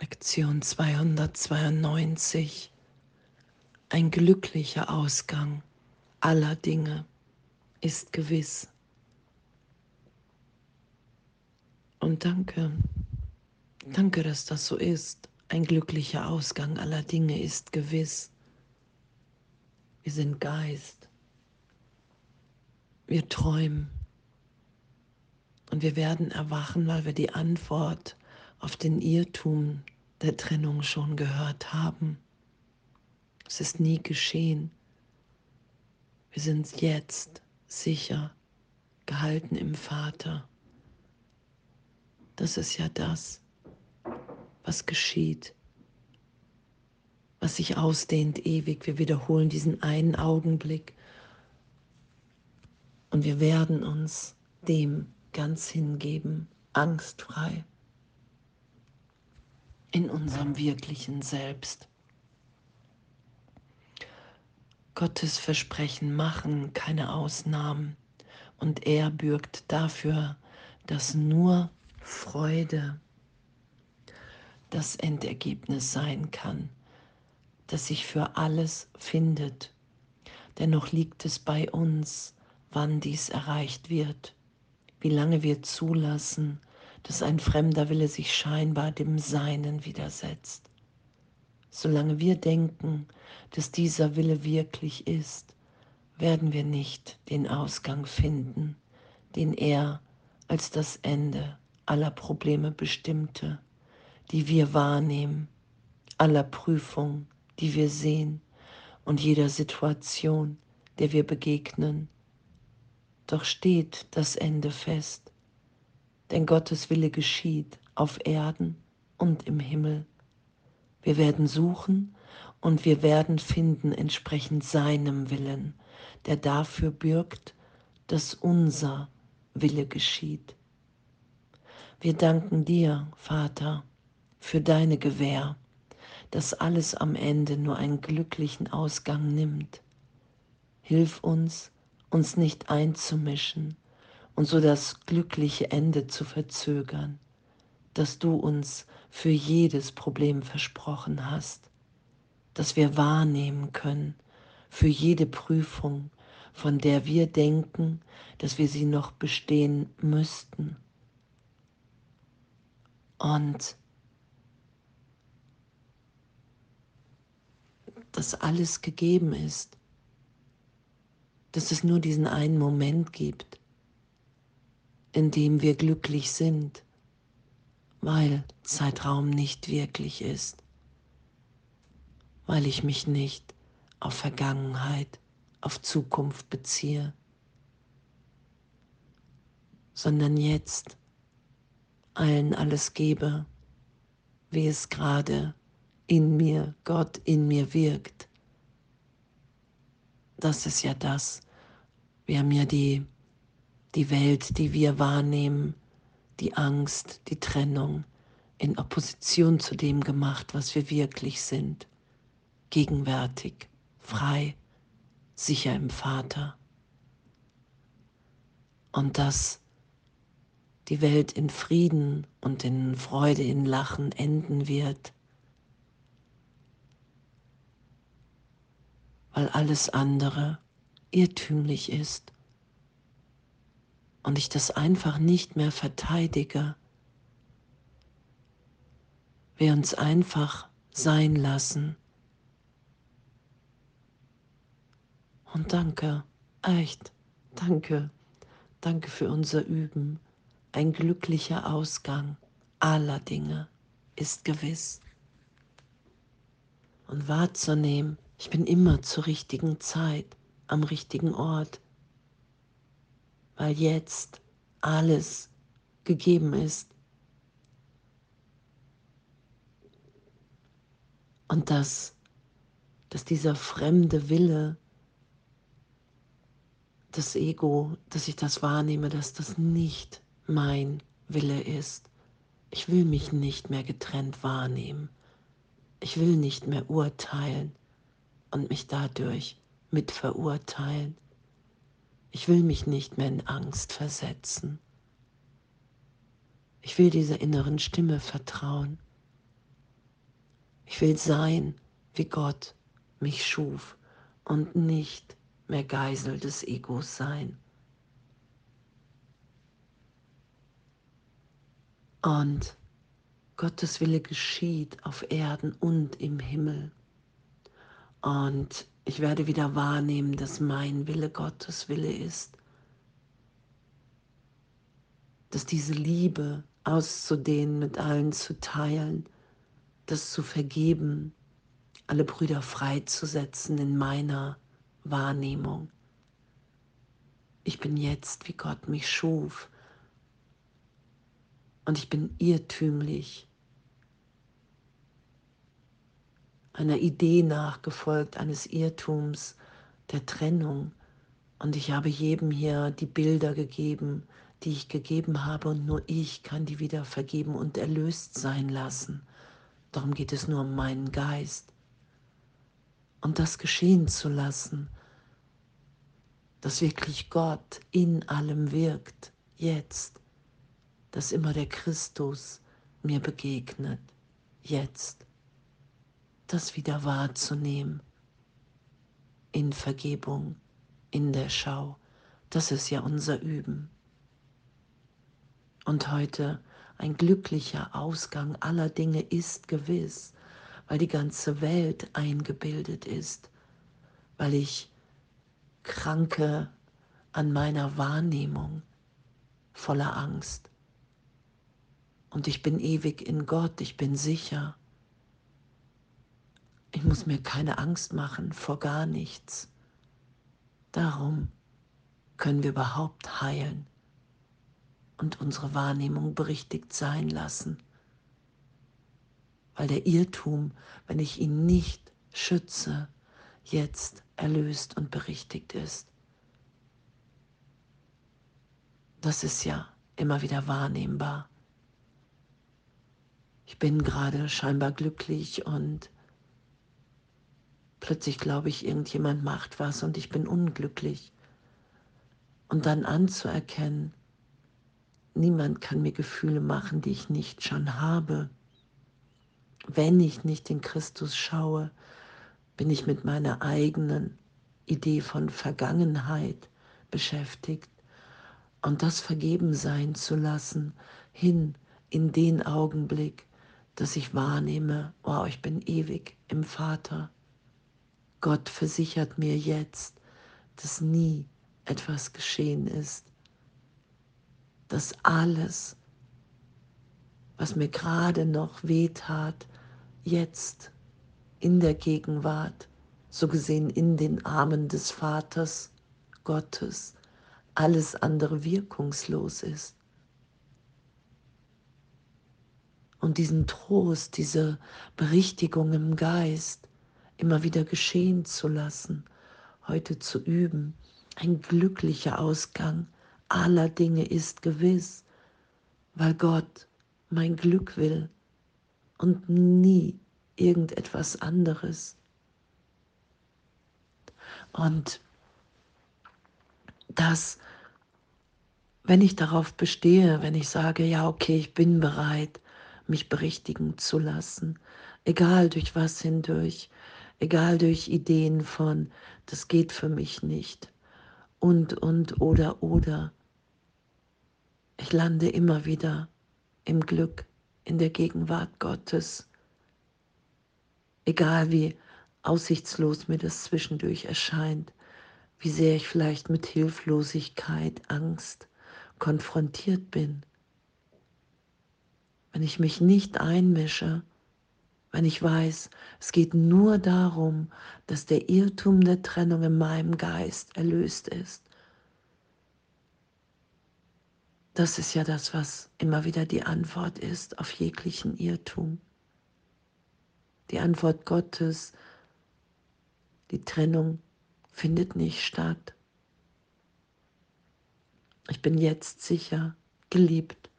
Lektion 292. Ein glücklicher Ausgang aller Dinge ist gewiss. Und danke, danke, dass das so ist. Ein glücklicher Ausgang aller Dinge ist gewiss. Wir sind Geist. Wir träumen. Und wir werden erwachen, weil wir die Antwort auf den Irrtum der Trennung schon gehört haben. Es ist nie geschehen. Wir sind jetzt sicher gehalten im Vater. Das ist ja das, was geschieht, was sich ausdehnt ewig. Wir wiederholen diesen einen Augenblick und wir werden uns dem ganz hingeben, angstfrei in unserem wirklichen Selbst. Gottes Versprechen machen keine Ausnahmen und er bürgt dafür, dass nur Freude das Endergebnis sein kann, das sich für alles findet. Dennoch liegt es bei uns, wann dies erreicht wird, wie lange wir zulassen, dass ein fremder Wille sich scheinbar dem Seinen widersetzt. Solange wir denken, dass dieser Wille wirklich ist, werden wir nicht den Ausgang finden, den er als das Ende aller Probleme bestimmte, die wir wahrnehmen, aller Prüfung, die wir sehen und jeder Situation, der wir begegnen. Doch steht das Ende fest denn Gottes Wille geschieht auf Erden und im Himmel. Wir werden suchen und wir werden finden entsprechend seinem Willen, der dafür bürgt, dass unser Wille geschieht. Wir danken dir, Vater, für deine Gewähr, dass alles am Ende nur einen glücklichen Ausgang nimmt. Hilf uns, uns nicht einzumischen, und so das glückliche Ende zu verzögern, das du uns für jedes Problem versprochen hast, dass wir wahrnehmen können für jede Prüfung, von der wir denken, dass wir sie noch bestehen müssten. Und dass alles gegeben ist, dass es nur diesen einen Moment gibt, in dem wir glücklich sind, weil Zeitraum nicht wirklich ist, weil ich mich nicht auf Vergangenheit, auf Zukunft beziehe, sondern jetzt allen alles gebe, wie es gerade in mir, Gott in mir wirkt. Das ist ja das. Wir haben ja die die Welt, die wir wahrnehmen, die Angst, die Trennung in Opposition zu dem gemacht, was wir wirklich sind, gegenwärtig, frei, sicher im Vater. Und dass die Welt in Frieden und in Freude, in Lachen enden wird, weil alles andere irrtümlich ist und ich das einfach nicht mehr verteidige. Wir uns einfach sein lassen. Und danke, echt, danke, danke für unser Üben. Ein glücklicher Ausgang aller Dinge ist gewiss. Und wahrzunehmen, ich bin immer zur richtigen Zeit am richtigen Ort weil jetzt alles gegeben ist. Und dass, dass dieser fremde Wille, das Ego, dass ich das wahrnehme, dass das nicht mein Wille ist. Ich will mich nicht mehr getrennt wahrnehmen. Ich will nicht mehr urteilen und mich dadurch mitverurteilen. Ich will mich nicht mehr in Angst versetzen. Ich will dieser inneren Stimme vertrauen, Ich will sein, wie Gott mich schuf und nicht mehr Geisel des Egos sein. Und Gottes Wille geschieht auf Erden und im Himmel. Und ich werde wieder wahrnehmen, dass mein Wille Gottes Wille ist. Dass diese Liebe auszudehnen, mit allen zu teilen, das zu vergeben, alle Brüder freizusetzen in meiner Wahrnehmung. Ich bin jetzt, wie Gott mich schuf. Und ich bin irrtümlich einer Idee nachgefolgt, eines Irrtums der Trennung. Und ich habe jedem hier die Bilder gegeben, die ich gegeben habe, und nur ich kann die wieder vergeben und erlöst sein lassen. Darum geht es nur um meinen Geist. Und das geschehen zu lassen, dass wirklich Gott in allem wirkt, jetzt, dass immer der Christus mir begegnet, jetzt, das wieder wahrzunehmen, in Vergebung, in der Schau, das ist ja unser Üben. Und heute ein glücklicher Ausgang aller Dinge ist gewiss, weil die ganze Welt eingebildet ist, weil ich kranke an meiner Wahrnehmung voller Angst. Und ich bin ewig in Gott, ich bin sicher. Ich muss mir keine Angst machen vor gar nichts. Darum können wir überhaupt heilen und unsere Wahrnehmung berichtigt sein lassen. Weil der Irrtum, wenn ich ihn nicht schütze, jetzt erlöst und berichtigt ist. Das ist ja immer wieder wahrnehmbar. Ich bin gerade scheinbar glücklich und plötzlich glaube ich, irgendjemand macht was und ich bin unglücklich. Und dann anzuerkennen, Niemand kann mir Gefühle machen, die ich nicht schon habe. Wenn ich nicht in Christus schaue, bin ich mit meiner eigenen Idee von Vergangenheit beschäftigt und das vergeben sein zu lassen, hin in den Augenblick, dass ich wahrnehme, wow, ich bin ewig im Vater. Gott versichert mir jetzt, dass nie etwas geschehen ist, dass alles, was mir gerade noch wehtat, jetzt in der Gegenwart, so gesehen in den Armen des Vaters Gottes, alles andere wirkungslos ist. Und diesen Trost, diese Berichtigung im Geist immer wieder geschehen zu lassen, heute zu üben, ein glücklicher Ausgang aller Dinge ist gewiss, weil Gott mein Glück will und nie irgendetwas anderes. Und das, wenn ich darauf bestehe, wenn ich sage, ja, okay, ich bin bereit, mich berichtigen zu lassen, egal durch was hindurch, egal durch Ideen von, das geht für mich nicht und, und, oder, oder, ich lande immer wieder im Glück, in der Gegenwart Gottes. Egal wie aussichtslos mir das zwischendurch erscheint, wie sehr ich vielleicht mit Hilflosigkeit, Angst konfrontiert bin. Wenn ich mich nicht einmische, wenn ich weiß, es geht nur darum, dass der Irrtum der Trennung in meinem Geist erlöst ist, Das ist ja das, was immer wieder die Antwort ist auf jeglichen Irrtum. Die Antwort Gottes, die Trennung findet nicht statt. Ich bin jetzt sicher, geliebt,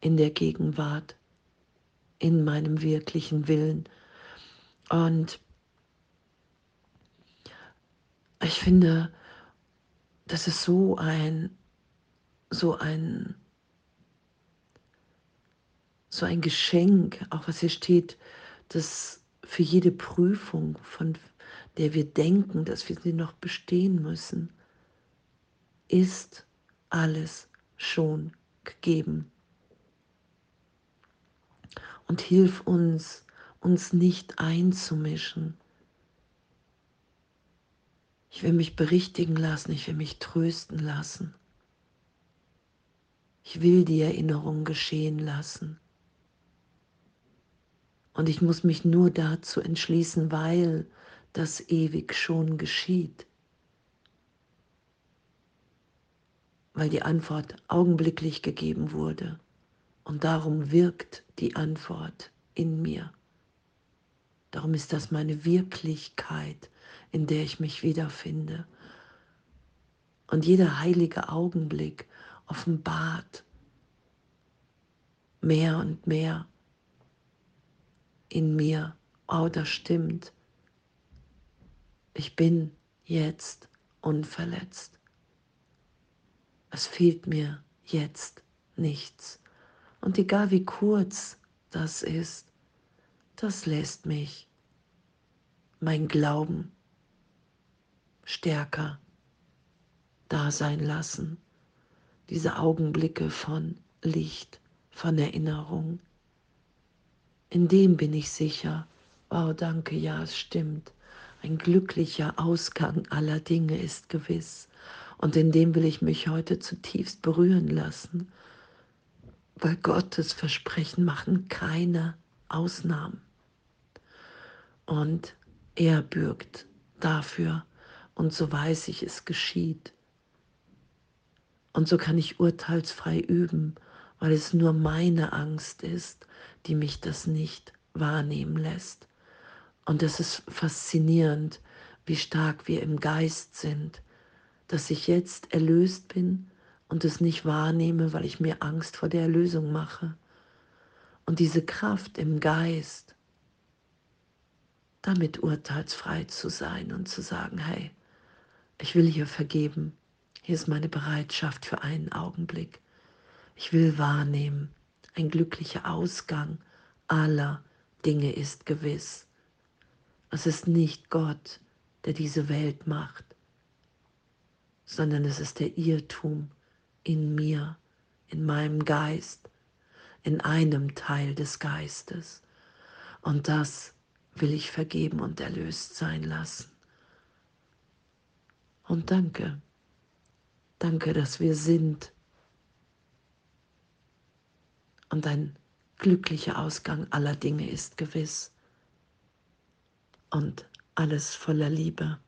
in der Gegenwart, in meinem wirklichen Willen. Und ich finde, das ist so ein so ein, so ein Geschenk, auch was hier steht, dass für jede Prüfung, von der wir denken, dass wir sie noch bestehen müssen, ist alles schon gegeben. Und hilf uns, uns nicht einzumischen. Ich will mich berichtigen lassen, ich will mich trösten lassen. Ich will die Erinnerung geschehen lassen. Und ich muss mich nur dazu entschließen, weil das ewig schon geschieht. Weil die Antwort augenblicklich gegeben wurde. Und darum wirkt die Antwort in mir. Darum ist das meine Wirklichkeit, in der ich mich wiederfinde. Und jeder heilige Augenblick offenbart mehr und mehr in mir, oh, das stimmt. Ich bin jetzt unverletzt. Es fehlt mir jetzt nichts. Und egal wie kurz das ist, das lässt mich mein Glauben stärker da sein lassen. Diese Augenblicke von Licht, von Erinnerung, in dem bin ich sicher. Oh, danke, ja, es stimmt. Ein glücklicher Ausgang aller Dinge ist gewiss. Und in dem will ich mich heute zutiefst berühren lassen, weil Gottes Versprechen machen keine Ausnahmen. Und er bürgt dafür. Und so weiß ich, es geschieht. Und so kann ich urteilsfrei üben, weil es nur meine Angst ist die mich das nicht wahrnehmen lässt. Und es ist faszinierend, wie stark wir im Geist sind, dass ich jetzt erlöst bin und es nicht wahrnehme, weil ich mir Angst vor der Erlösung mache. Und diese Kraft im Geist, damit urteilsfrei zu sein und zu sagen, hey, ich will hier vergeben, hier ist meine Bereitschaft für einen Augenblick. Ich will wahrnehmen, ein glücklicher Ausgang aller Dinge ist gewiss. Es ist nicht Gott, der diese Welt macht, sondern es ist der Irrtum in mir, in meinem Geist, in einem Teil des Geistes. Und das will ich vergeben und erlöst sein lassen. Und danke, danke, dass wir sind und ein glücklicher Ausgang aller Dinge ist gewiss und alles voller Liebe.